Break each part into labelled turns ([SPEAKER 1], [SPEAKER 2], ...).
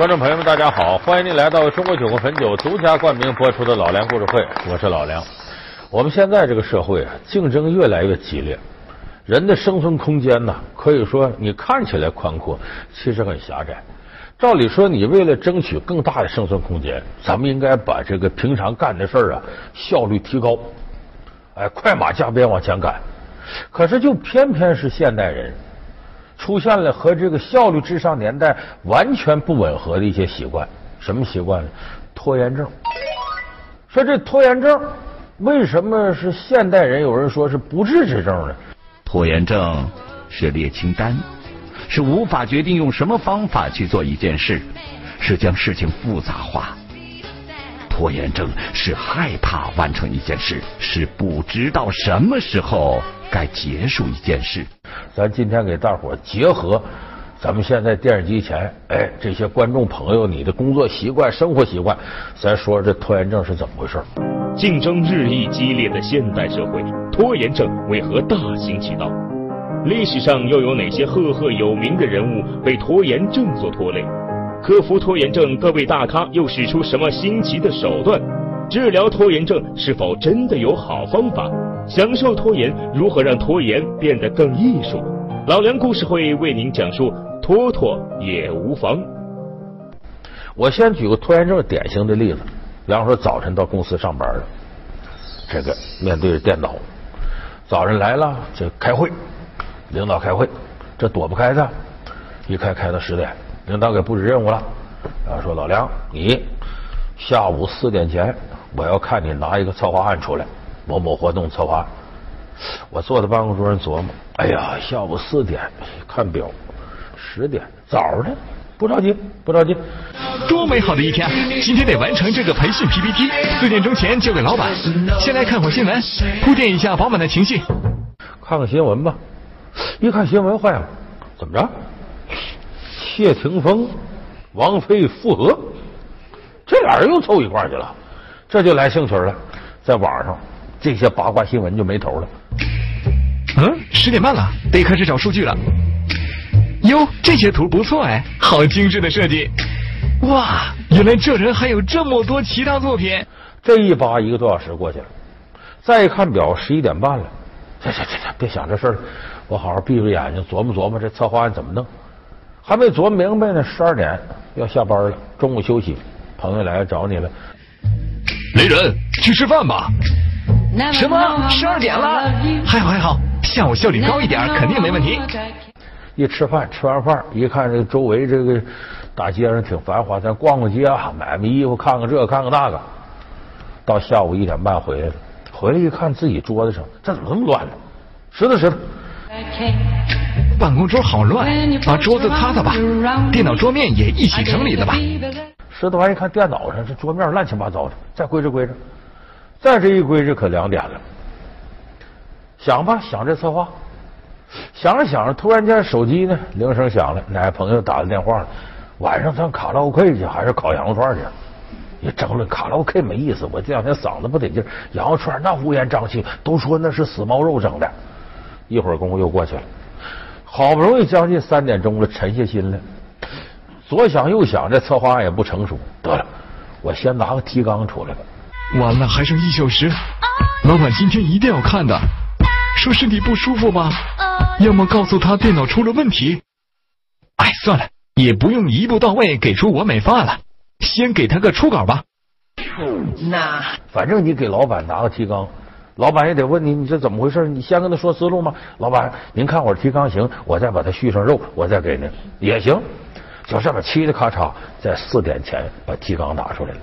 [SPEAKER 1] 观众朋友们，大家好！欢迎您来到中国酒国汾酒独家冠名播出的《老梁故事会》，我是老梁。我们现在这个社会啊，竞争越来越激烈，人的生存空间呢，可以说你看起来宽阔，其实很狭窄。照理说，你为了争取更大的生存空间，咱们应该把这个平常干的事儿啊效率提高，哎，快马加鞭往前赶。可是，就偏偏是现代人。出现了和这个效率至上年代完全不吻合的一些习惯，什么习惯呢？拖延症。说这拖延症为什么是现代人？有人说是不治之症呢？
[SPEAKER 2] 拖延症是列清单，是无法决定用什么方法去做一件事，是将事情复杂化。拖延症是害怕完成一件事，是不知道什么时候该结束一件事。
[SPEAKER 1] 咱今天给大伙结合，咱们现在电视机前，哎，这些观众朋友，你的工作习惯、生活习惯，咱说这拖延症是怎么回事？
[SPEAKER 3] 竞争日益激烈的现代社会，拖延症为何大行其道？历史上又有哪些赫赫有名的人物被拖延症所拖累？克服拖延症，各位大咖又使出什么新奇的手段？治疗拖延症是否真的有好方法？享受拖延，如何让拖延变得更艺术？老梁故事会为您讲述，拖拖也无妨。
[SPEAKER 1] 我先举个拖延症典型的例子，比方说早晨到公司上班了，这个面对着电脑，早上来了就开会，领导开会，这躲不开的，一开开到十点，领导给布置任务了，然后说老梁，你下午四点前我要看你拿一个策划案出来。某某活动策划案，我坐在办公桌上琢磨，哎呀，下午四点，看表，十点，早呢，不着急，不着急。
[SPEAKER 4] 多美好的一天啊！今天得完成这个培训 PPT，四点钟前交给老板。先来看会新闻，铺垫一下饱满的情绪。
[SPEAKER 1] 看看新闻吧，一看新闻坏了，怎么着？谢霆锋、王菲复合，这俩人又凑一块去了，这就来兴趣了，在网上。这些八卦新闻就没头了。
[SPEAKER 4] 嗯，十点半了，得开始找数据了。哟，这些图不错哎，好精致的设计。哇，原来这人还有这么多其他作品。
[SPEAKER 1] 这一扒一个多小时过去了，再一看表，十一点半了。这这这这，别想这事了，我好好闭着眼睛，琢磨琢磨这策划案怎么弄。还没琢磨明白呢，十二点要下班了，中午休息，朋友来找你了。
[SPEAKER 4] 雷人，去吃饭吧。什么？十二点了？还好还好，下午效率高一点，肯定没问题。
[SPEAKER 1] 一吃饭，吃完饭一看，这周围这个大街上挺繁华，咱逛逛街啊，买买衣服，看看这，看看那个。到下午一点半回来了，回来一看自己桌子上，这怎么这么乱呢？拾掇拾掇。
[SPEAKER 4] 办公桌好乱，把桌子擦擦吧。电脑桌面也一起整理了吧。
[SPEAKER 1] 拾掇完一看，电脑上这桌面乱七八糟的，再归置归置。再这一归，置可两点了。想吧，想这策划，想着想着，突然间手机呢铃声响了，哪个朋友打的电话了？晚上上卡拉 OK 去，还是烤羊肉串去？你争论卡拉 OK 没意思，我这两天嗓子不得劲，羊肉串那乌烟瘴气，都说那是死猫肉整的。一会儿功夫又过去了，好不容易将近三点钟了，沉下心来，左想右想，这策划案也不成熟，得了，我先拿个提纲出来吧。
[SPEAKER 4] 完了，还剩一小时，老板今天一定要看的。说身体不舒服吧，要么告诉他电脑出了问题。哎，算了，也不用一步到位给出完美方案了，先给他个初稿吧。
[SPEAKER 1] 那反正你给老板拿个提纲，老板也得问你，你这怎么回事？你先跟他说思路吗？老板，您看会儿提纲行，我再把它续上肉，我再给您也行。就这么嘁哩咔嚓，在四点前把提纲拿出来了，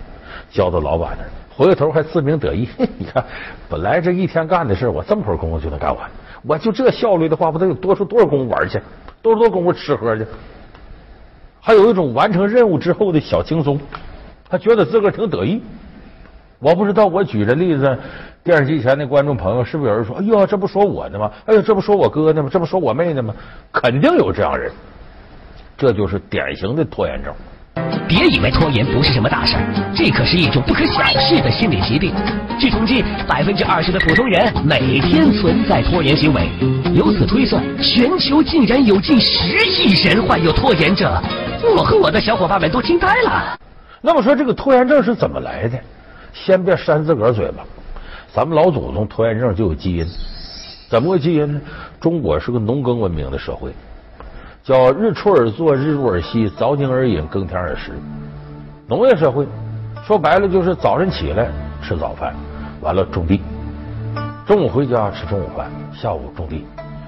[SPEAKER 1] 交到老板那儿。回过头还自鸣得意，你看，本来这一天干的事，我这么会儿功夫就能干完。我就这效率的话，不得有多出多少功夫玩去，多少多功夫吃喝去？还有一种完成任务之后的小轻松，他觉得自个儿挺得意。我不知道我举这例子，电视机前的观众朋友是不是有人说：“哎呦，这不说我呢吗？哎呦，这不说我哥呢吗？这不说我妹呢吗？”肯定有这样人，这就是典型的拖延症。
[SPEAKER 5] 别以为拖延不是什么大事儿，这可是一种不可小视的心理疾病。据统计，百分之二十的普通人每天存在拖延行为。由此推算，全球竟然有近十亿人患有拖延症。我和我的小伙伴们都惊呆了。
[SPEAKER 1] 那么说这个拖延症是怎么来的？先别扇自个儿嘴巴，咱们老祖宗拖延症就有基因。怎么个基因呢？中国是个农耕文明的社会，叫日出而作，日入而息，早井而饮，耕田而食。农业社会说白了就是早晨起来吃早饭，完了种地，中午回家吃中午饭，下午种地，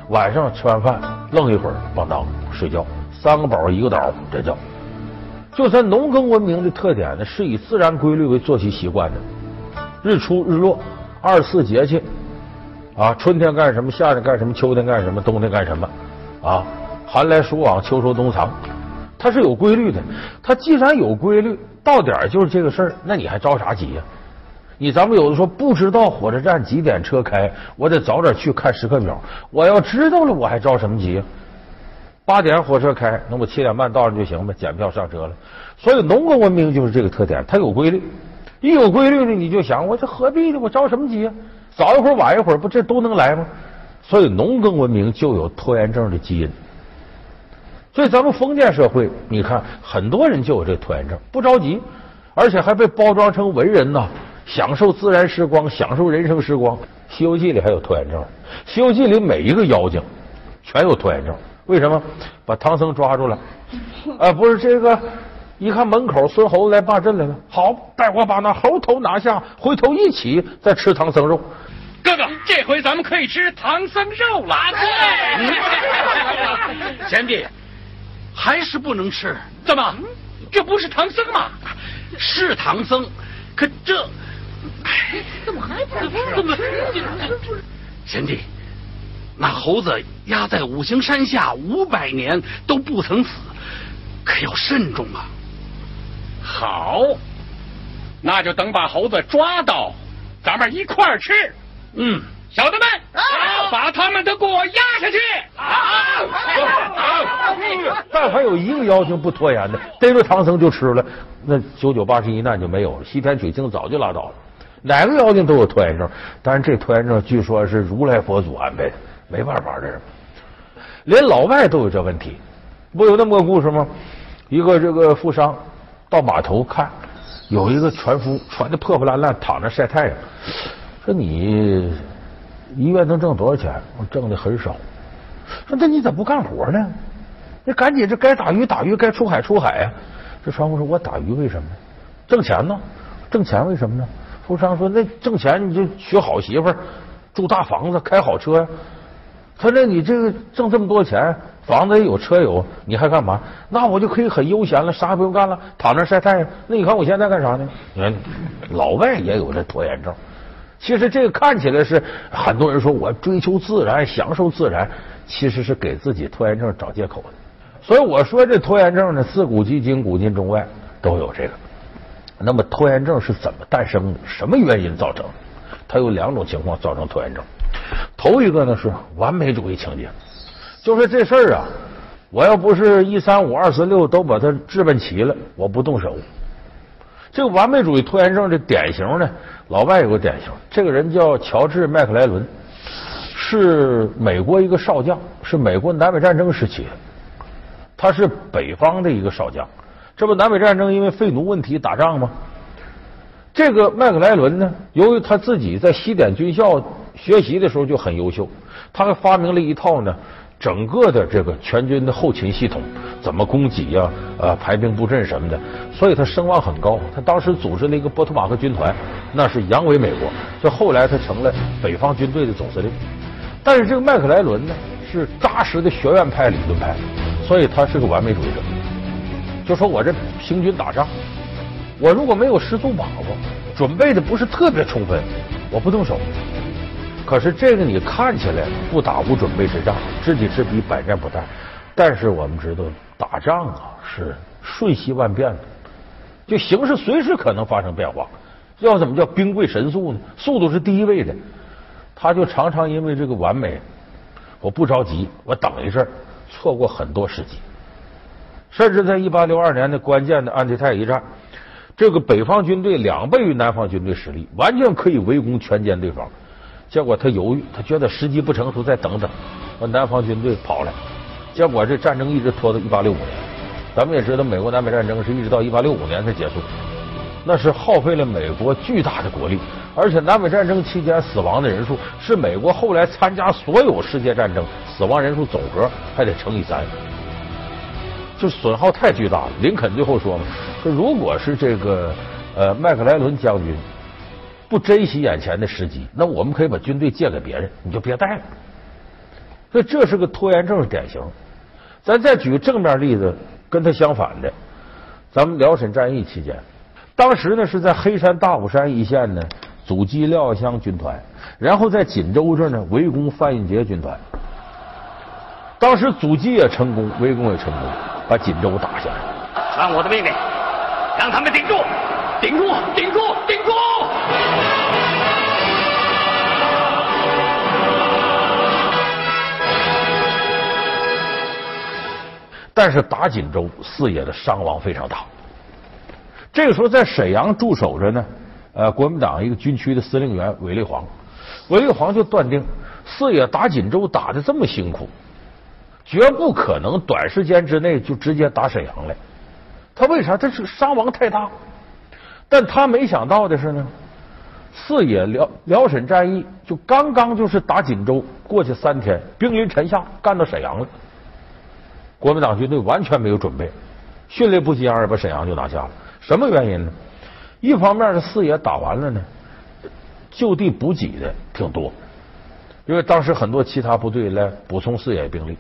[SPEAKER 1] 晚上吃完饭愣一会儿，咣当睡觉，三个饱一个倒，这叫。就咱农耕文明的特点呢，是以自然规律为作息习惯的，日出日落，二四节气。啊，春天干什么？夏天干什么？秋天干什么？冬天干什么？啊，寒来暑往，秋收冬藏，它是有规律的。它既然有规律，到点就是这个事儿，那你还着啥急呀？你咱们有的说不知道火车站几点车开，我得早点去看时刻表。我要知道了，我还着什么急呀？八点火车开，那我七点半到了就行呗，检票上车了。所以农耕文明就是这个特点，它有规律。一有规律呢，你就想我这何必呢？我着什么急啊？早一会儿晚一会儿，不这都能来吗？所以农耕文明就有拖延症的基因。所以咱们封建社会，你看很多人就有这拖延症，不着急，而且还被包装成文人呐，享受自然时光，享受人生时光。《西游记》里还有拖延症，《西游记》里每一个妖精全有拖延症。为什么？把唐僧抓住了，啊，不是这个。一看门口孙猴子来霸阵来了，好，待我把那猴头拿下，回头一起再吃唐僧肉。
[SPEAKER 6] 哥哥，这回咱们可以吃唐僧肉了。
[SPEAKER 7] 对，贤弟，还是不能吃。
[SPEAKER 6] 怎么？这不是唐僧吗？
[SPEAKER 7] 是唐僧，可这……
[SPEAKER 6] 哎，怎么还不吃？怎么？
[SPEAKER 7] 贤弟，那猴子压在五行山下五百年都不曾死，可要慎重啊。
[SPEAKER 6] 好，那就等把猴子抓到，咱们一块儿吃。
[SPEAKER 7] 嗯，
[SPEAKER 6] 小子们，啊把他们都给我压下去。好，
[SPEAKER 1] 但凡有一个妖精不拖延的，逮住唐僧就吃了，那九九八十一难就没有了，西天取经早就拉倒了。哪个妖精都有拖延症，但是这拖延症据说是如来佛祖安排的，没办法，这是。连老外都有这问题，不有那么个故事吗？一个这个富商。到码头看，有一个船夫穿的破破烂烂，躺着晒太阳。说你一月能挣多少钱？我挣的很少。说那你怎么不干活呢？那赶紧这该打鱼打鱼，该出海出海呀。这船夫说：“我打鱼为什么？挣钱呢？挣钱为什么呢？”富商说：“那挣钱你就娶好媳妇儿，住大房子，开好车呀。”他说：“你这个挣这么多钱。”房子也有车有，你还干嘛？那我就可以很悠闲了，啥也不用干了，躺那晒太阳。那你看我现在干啥呢？你看老外也有这拖延症。其实这个看起来是很多人说我追求自然，享受自然，其实是给自己拖延症找借口的。所以我说这拖延症呢，自古及今，古今中外都有这个。那么拖延症是怎么诞生的？什么原因造成？它有两种情况造成拖延症。头一个呢是完美主义情节。就说这事儿啊，我要不是一三五二四六都把它置办齐了，我不动手。这个完美主义拖延症的典型呢，老外有个典型，这个人叫乔治麦克莱伦，是美国一个少将，是美国南北战争时期，他是北方的一个少将。这不南北战争因为废奴问题打仗吗？这个麦克莱伦呢，由于他自己在西点军校学习的时候就很优秀，他还发明了一套呢。整个的这个全军的后勤系统怎么供给呀？呃，排兵布阵什么的，所以他声望很高。他当时组织了一个波托马克军团，那是扬威美国。就后来他成了北方军队的总司令。但是这个麦克莱伦呢，是扎实的学院派理论派，所以他是个完美主义者。就说我这行军打仗，我如果没有十足把握，准备的不是特别充分，我不动手。可是这个你看起来不打无准备之仗，知己知彼，百战不殆。但是我们知道，打仗啊是瞬息万变的，就形势随时可能发生变化。要怎么叫兵贵神速呢？速度是第一位的。他就常常因为这个完美，我不着急，我等一阵，错过很多时机。甚至在一八六二年的关键的安提泰一战，这个北方军队两倍于南方军队实力，完全可以围攻全歼对方。结果他犹豫，他觉得时机不成熟，再等等。南方军队跑了，结果这战争一直拖到一八六五年。咱们也知道，美国南北战争是一直到一八六五年才结束，那是耗费了美国巨大的国力，而且南北战争期间死亡的人数是美国后来参加所有世界战争死亡人数总和还得乘以三，就损耗太巨大了。林肯最后说嘛，说如果是这个呃麦克莱伦将军不珍惜眼前的时机，那我们可以把军队借给别人，你就别带了。所以这是个拖延症典型。咱再举个正面例子，跟他相反的，咱们辽沈战役期间，当时呢是在黑山大武山一线呢阻击廖耀湘军团，然后在锦州这呢围攻范运杰军团。当时阻击也成功，围攻也成功，把锦州打下来。
[SPEAKER 6] 传我的命令，让他们顶住，顶住，顶住，顶住！
[SPEAKER 1] 但是打锦州，四野的伤亡非常大。这个时候在沈阳驻守着呢，呃，国民党一个军区的司令员韦立煌，韦立煌就断定四野打锦州打的这么辛苦，绝不可能短时间之内就直接打沈阳来。他为啥？他是伤亡太大。但他没想到的是呢，四野辽辽沈战役就刚刚就是打锦州过去三天，兵临城下，干到沈阳了。国民党军队完全没有准备，迅雷不及掩耳把沈阳就拿下了。什么原因呢？一方面是四野打完了呢，就地补给的挺多，因为当时很多其他部队来补充四野兵力。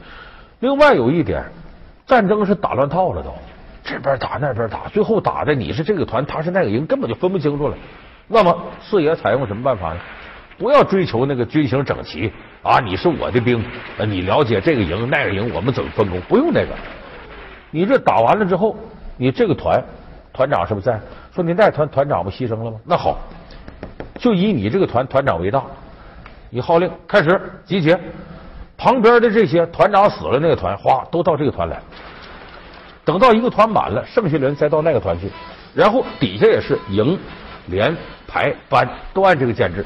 [SPEAKER 1] 另外有一点，战争是打乱套了都，这边打那边打，最后打的你是这个团，他是那个营，根本就分不清楚了。那么四野采用什么办法呢？不要追求那个军形整齐啊！你是我的兵，你了解这个营那个营，我们怎么分工？不用那个。你这打完了之后，你这个团团长是不是在？说你那团团长不牺牲了吗？那好，就以你这个团团长为大，你号令开始集结，旁边的这些团长死了那个团，哗，都到这个团来。等到一个团满了，剩下的人再到那个团去，然后底下也是营、连、排、班都按这个建制。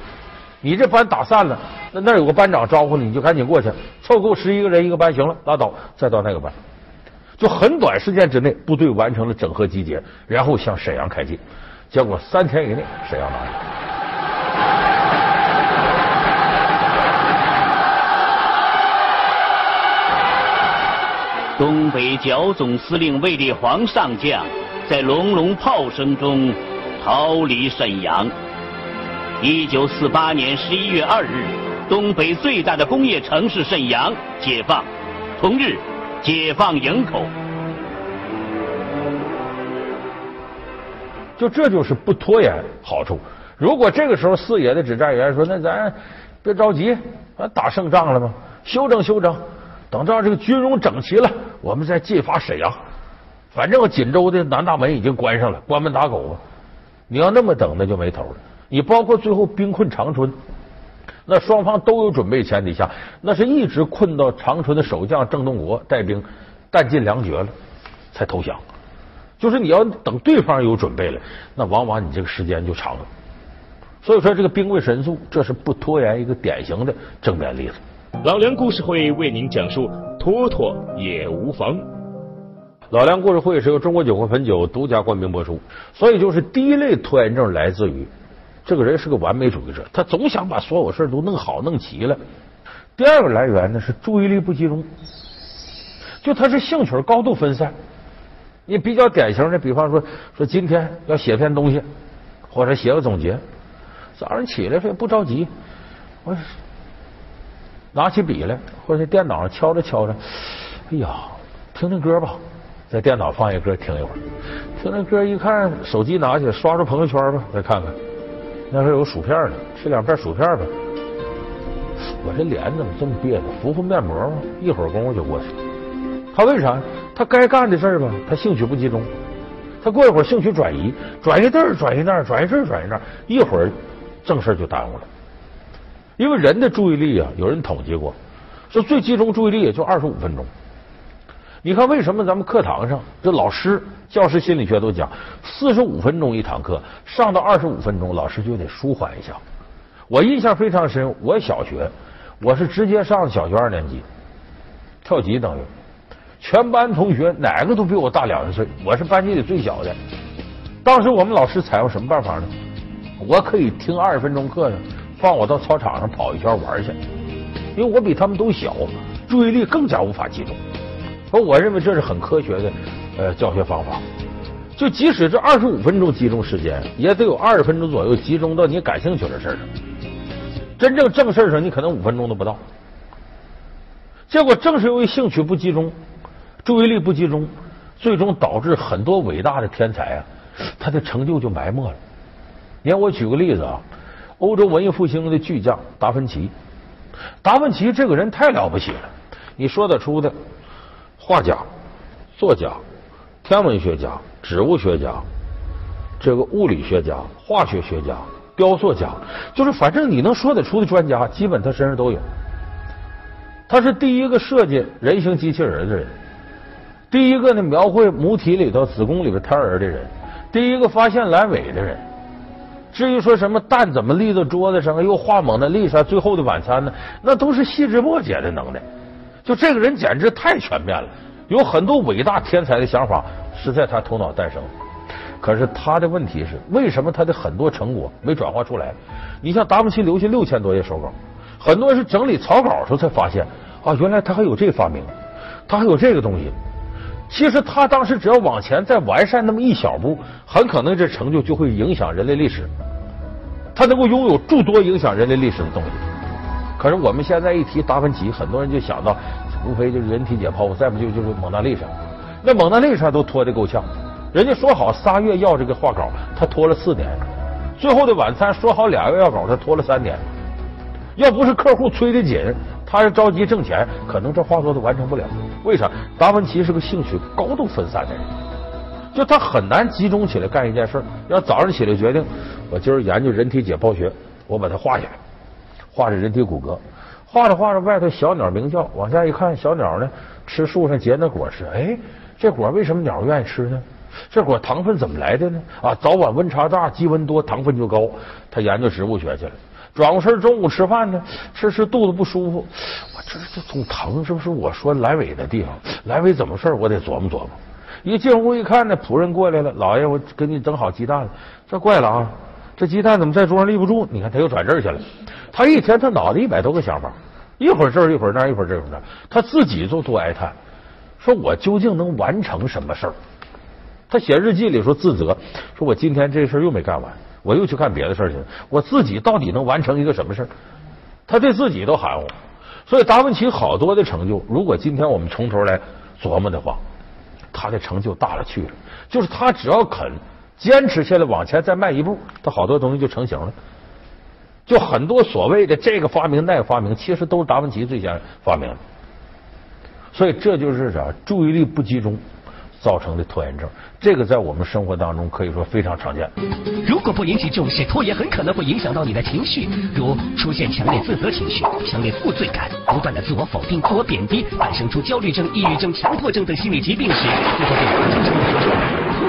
[SPEAKER 1] 你这班打散了，那那有个班长招呼你，你就赶紧过去，凑够十一个人一个班，行了，拉倒，再到那个班，就很短时间之内，部队完成了整合集结，然后向沈阳开进，结果三天以内沈阳拿下。
[SPEAKER 8] 东北剿总司令卫立煌上将在隆隆炮声中逃离沈阳。一九四八年十一月二日，东北最大的工业城市沈阳解放。同日，解放营口。
[SPEAKER 1] 就这就是不拖延好处。如果这个时候四野的指战员说：“那咱别着急，咱打胜仗了吗？休整休整，等到这个军容整齐了，我们再进发沈阳。反正锦州的南大门已经关上了，关门打狗啊！你要那么等，那就没头了。你包括最后兵困长春，那双方都有准备前提下，那是一直困到长春的守将郑洞国带兵弹尽粮绝了才投降。就是你要等对方有准备了，那往往你这个时间就长了。所以说，这个兵贵神速，这是不拖延一个典型的正面例子。
[SPEAKER 3] 老梁故事会为您讲述拖拖也无妨。
[SPEAKER 1] 老梁故事会是由中国酒会汾酒独家冠名播出。所以，就是第一类拖延症来自于这个人是个完美主义者，他总想把所有事都弄好弄齐了。第二个来源呢是注意力不集中，就他是兴趣高度分散。你比较典型的，比方说说今天要写篇东西，或者写个总结，早上起来说不着急，我拿起笔来，或者电脑上敲着敲着，哎呀，听听歌吧，在电脑放一歌听一会儿，听那歌一看，手机拿起来刷刷朋友圈吧，再看看，那时候有薯片呢，吃两片薯片吧。我这脸怎么这么别扭？敷敷面膜吧，一会儿功夫就过去了。他为啥？他该干的事儿吧，他兴趣不集中。他过一会儿兴趣转移，转移这儿，转移那儿，转移这儿，转移那儿，一会儿正事就耽误了。因为人的注意力啊，有人统计过，说最集中注意力也就二十五分钟。你看为什么咱们课堂上这老师、教师心理学都讲，四十五分钟一堂课，上到二十五分钟，老师就得舒缓一下。我印象非常深，我小学我是直接上小学二年级，跳级等于。全班同学哪个都比我大两岁，我是班级里最小的。当时我们老师采用什么办法呢？我可以听二十分钟课呢，放我到操场上跑一圈玩去，因为我比他们都小，注意力更加无法集中。而我认为这是很科学的呃教学方法。就即使这二十五分钟集中时间，也得有二十分钟左右集中到你感兴趣的事上。真正正事儿上，你可能五分钟都不到。结果正是由于兴趣不集中。注意力不集中，最终导致很多伟大的天才啊，他的成就就埋没了。你看，我举个例子啊，欧洲文艺复兴的巨匠达芬奇，达芬奇这个人太了不起了。你说得出的画家、作家、天文学家、植物学家、这个物理学家、化学学家、雕塑家，就是反正你能说得出的专家，基本他身上都有。他是第一个设计人形机器人的人。第一个呢，描绘母体里头、子宫里边胎儿的人；第一个发现阑尾的人。至于说什么蛋怎么立到桌子上，又画蒙娜丽莎、最后的晚餐呢？那都是细枝末节的能耐。就这个人简直太全面了，有很多伟大天才的想法是在他头脑诞生。可是他的问题是，为什么他的很多成果没转化出来？你像达芬奇留下六千多页手稿，很多人是整理草稿时候才发现啊，原来他还有这发明，他还有这个东西。其实他当时只要往前再完善那么一小步，很可能这成就就会影响人类历史。他能够拥有诸多影响人类历史的东西。可是我们现在一提达芬奇，很多人就想到无非就是人体解剖，再不就就是蒙娜丽莎。那蒙娜丽莎都拖得够呛，人家说好仨月要这个画稿，他拖了四年；最后的晚餐说好俩月要稿，他拖了三年。要不是客户催得紧。他是着急挣钱，可能这画作都完成不了。为啥？达芬奇是个兴趣高度分散的人，就他很难集中起来干一件事。要早上起来决定，我今儿研究人体解剖学，我把它画下来，画着人体骨骼，画着画着，外头小鸟鸣叫，往下一看，小鸟呢吃树上结那果实。哎，这果为什么鸟愿意吃呢？这果糖分怎么来的呢？啊，早晚温差大，积温多，糖分就高。他研究植物学去了。转过身，中午吃饭呢，吃吃肚子不舒服，我这这总疼，是不是我说阑尾的地方？阑尾怎么事我得琢磨琢磨。一进屋一看呢，仆人过来了，老爷，我给你整好鸡蛋了。这怪了啊，这鸡蛋怎么在桌上立不住？你看他又转这儿去了。他一天他脑袋一百多个想法，一会儿这儿一会儿那儿一会儿这儿那儿，他自己就多哀叹，说我究竟能完成什么事儿？他写日记里说自责，说我今天这事儿又没干完。我又去干别的事儿去了。我自己到底能完成一个什么事儿？他对自己都含糊。所以达芬奇好多的成就，如果今天我们从头来琢磨的话，他的成就大了去了。就是他只要肯坚持下来，往前再迈一步，他好多东西就成型了。就很多所谓的这个发明那个发明，其实都是达芬奇最先发明的。所以这就是啥？注意力不集中。造成的拖延症，这个在我们生活当中可以说非常常见。
[SPEAKER 5] 如果不引起重视，拖延很可能会影响到你的情绪，如出现强烈自责情绪、强烈负罪感、不断的自我否定、自我贬低，产生出焦虑症、抑郁症、强迫症等心理疾病时，就会被拖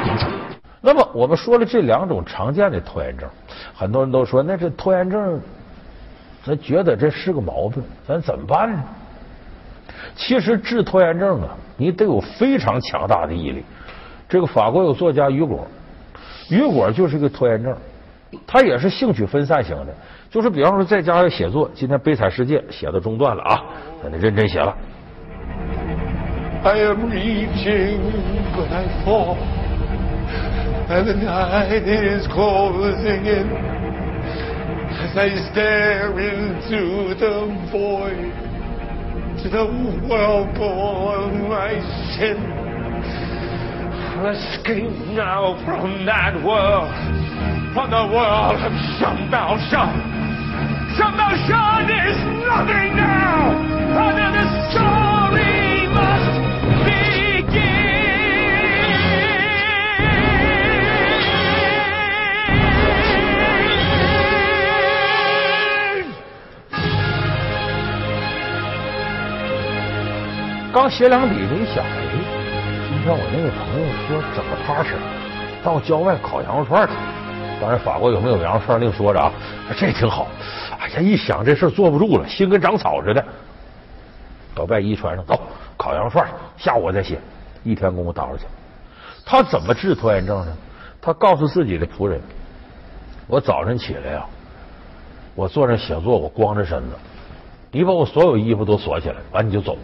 [SPEAKER 5] 延症。
[SPEAKER 1] 那么我们说了这两种常见的拖延症，很多人都说那这拖延症，咱觉得这是个毛病，咱怎么办呢？其实治拖延症啊，你得有非常强大的毅力。这个法国有作家雨果，雨果就是个拖延症，他也是兴趣分散型的。就是比方说在家要写作，今天《悲惨世界》写到中断了啊，那你认真写了。I am reaching, but I fall, and the night is closing in as I stare into the void. to the whirlpool of my sin. Escape now from that world, from the world of Shambhaushan. Shambhaushan is nothing now, under the story 刚写两笔，这一想，哎，今天我那个朋友说整个 party，到郊外烤羊肉串去。当然，法国有没有羊肉串另说着啊，这挺好。哎呀，一想这事坐不住了，心跟长草似的。把外衣穿上，走，烤羊肉串，下午我再写，一天功夫打出去。他怎么治拖延症呢？他告诉自己的仆人：“我早晨起来呀，我坐那写作，我光着身子，你把我所有衣服都锁起来，完你就走。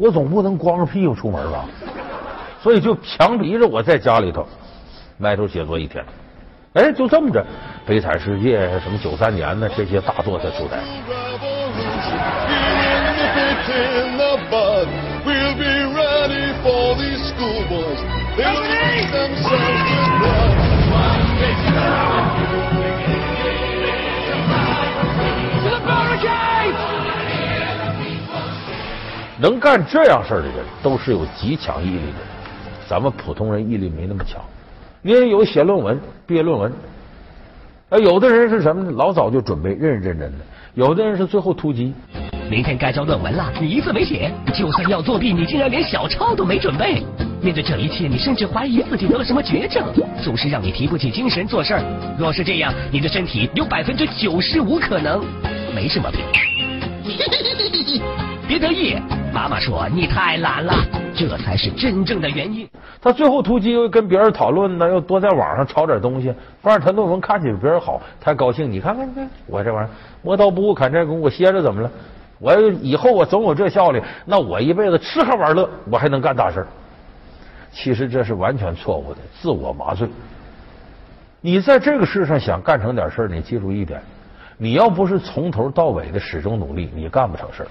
[SPEAKER 1] 我总不能光着屁股出门吧？所以就强逼着我在家里头埋头写作一天。哎，就这么着，《悲惨世界》什么九三年的这些大作才出台。能干这样事儿的人，都是有极强毅力的人。咱们普通人毅力没那么强。你也有写论文、毕业论文，啊，有的人是什么呢？老早就准备，认认真真的；有的人是最后突击。
[SPEAKER 5] 明天该交论文了，你一字没写，就算要作弊，你竟然连小抄都没准备。面对这一切，你甚至怀疑自己得了什么绝症，总是让你提不起精神做事儿。若是这样，你的身体有百分之九十五可能没什么病。别得意，妈妈说你太懒了，这才是真正的原因。
[SPEAKER 1] 他最后突击又跟别人讨论呢，又多在网上抄点东西，不让他论文看起来比别人好，他高兴。你看看，你看我这玩意儿磨刀不误砍柴工，我歇着怎么了？我以后我总有这效率，那我一辈子吃喝玩乐，我还能干大事其实这是完全错误的，自我麻醉。你在这个世上想干成点事儿，你记住一点：你要不是从头到尾的始终努力，你干不成事儿。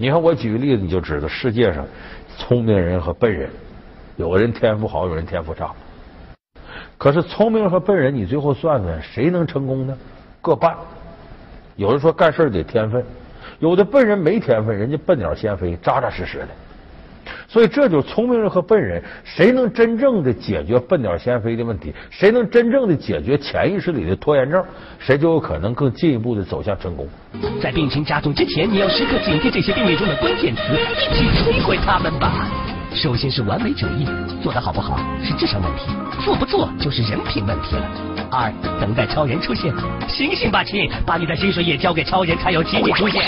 [SPEAKER 1] 你看我举个例子，你就知道世界上聪明人和笨人。有人天赋好，有人天赋差。可是聪明和笨人，你最后算算，谁能成功呢？各半。有人说干事得天分，有的笨人没天分，人家笨鸟先飞，扎扎实实的。所以这就是聪明人和笨人，谁能真正的解决笨鸟先飞的问题？谁能真正的解决潜意识里的拖延症？谁就有可能更进一步的走向成功。
[SPEAKER 5] 在病情加重之前，你要时刻警惕这些病例中的关键词，一起摧毁他们吧。首先是完美主义，做的好不好是智商问题，做不做就是人品问题了。二，等待超人出现，醒醒吧亲，把你的薪水也交给超人才有奇迹出现。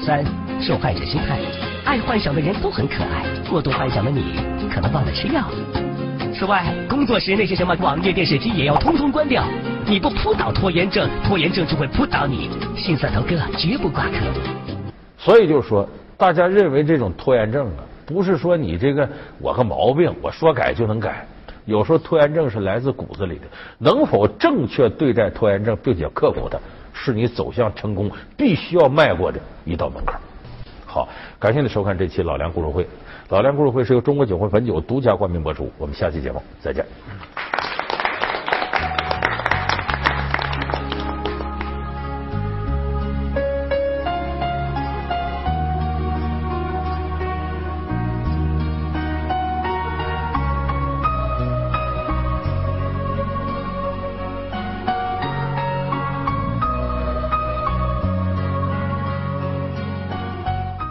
[SPEAKER 5] 三，受害者心态，爱幻想的人都很可爱，过度幻想的你可能忘了吃药。此外，工作时那些什么网页、电视机也要通通关掉。你不扑倒拖延症，拖延症就会扑倒你。信色头哥绝不挂科。
[SPEAKER 1] 所以就是说，大家认为这种拖延症啊。不是说你这个我个毛病，我说改就能改。有时候拖延症是来自骨子里的，能否正确对待拖延症并且克服它，是你走向成功必须要迈过的一道门槛。好，感谢你收看这期老梁故事会。老梁故事会是由中国酒会汾酒独家冠名播出。我们下期节目再见。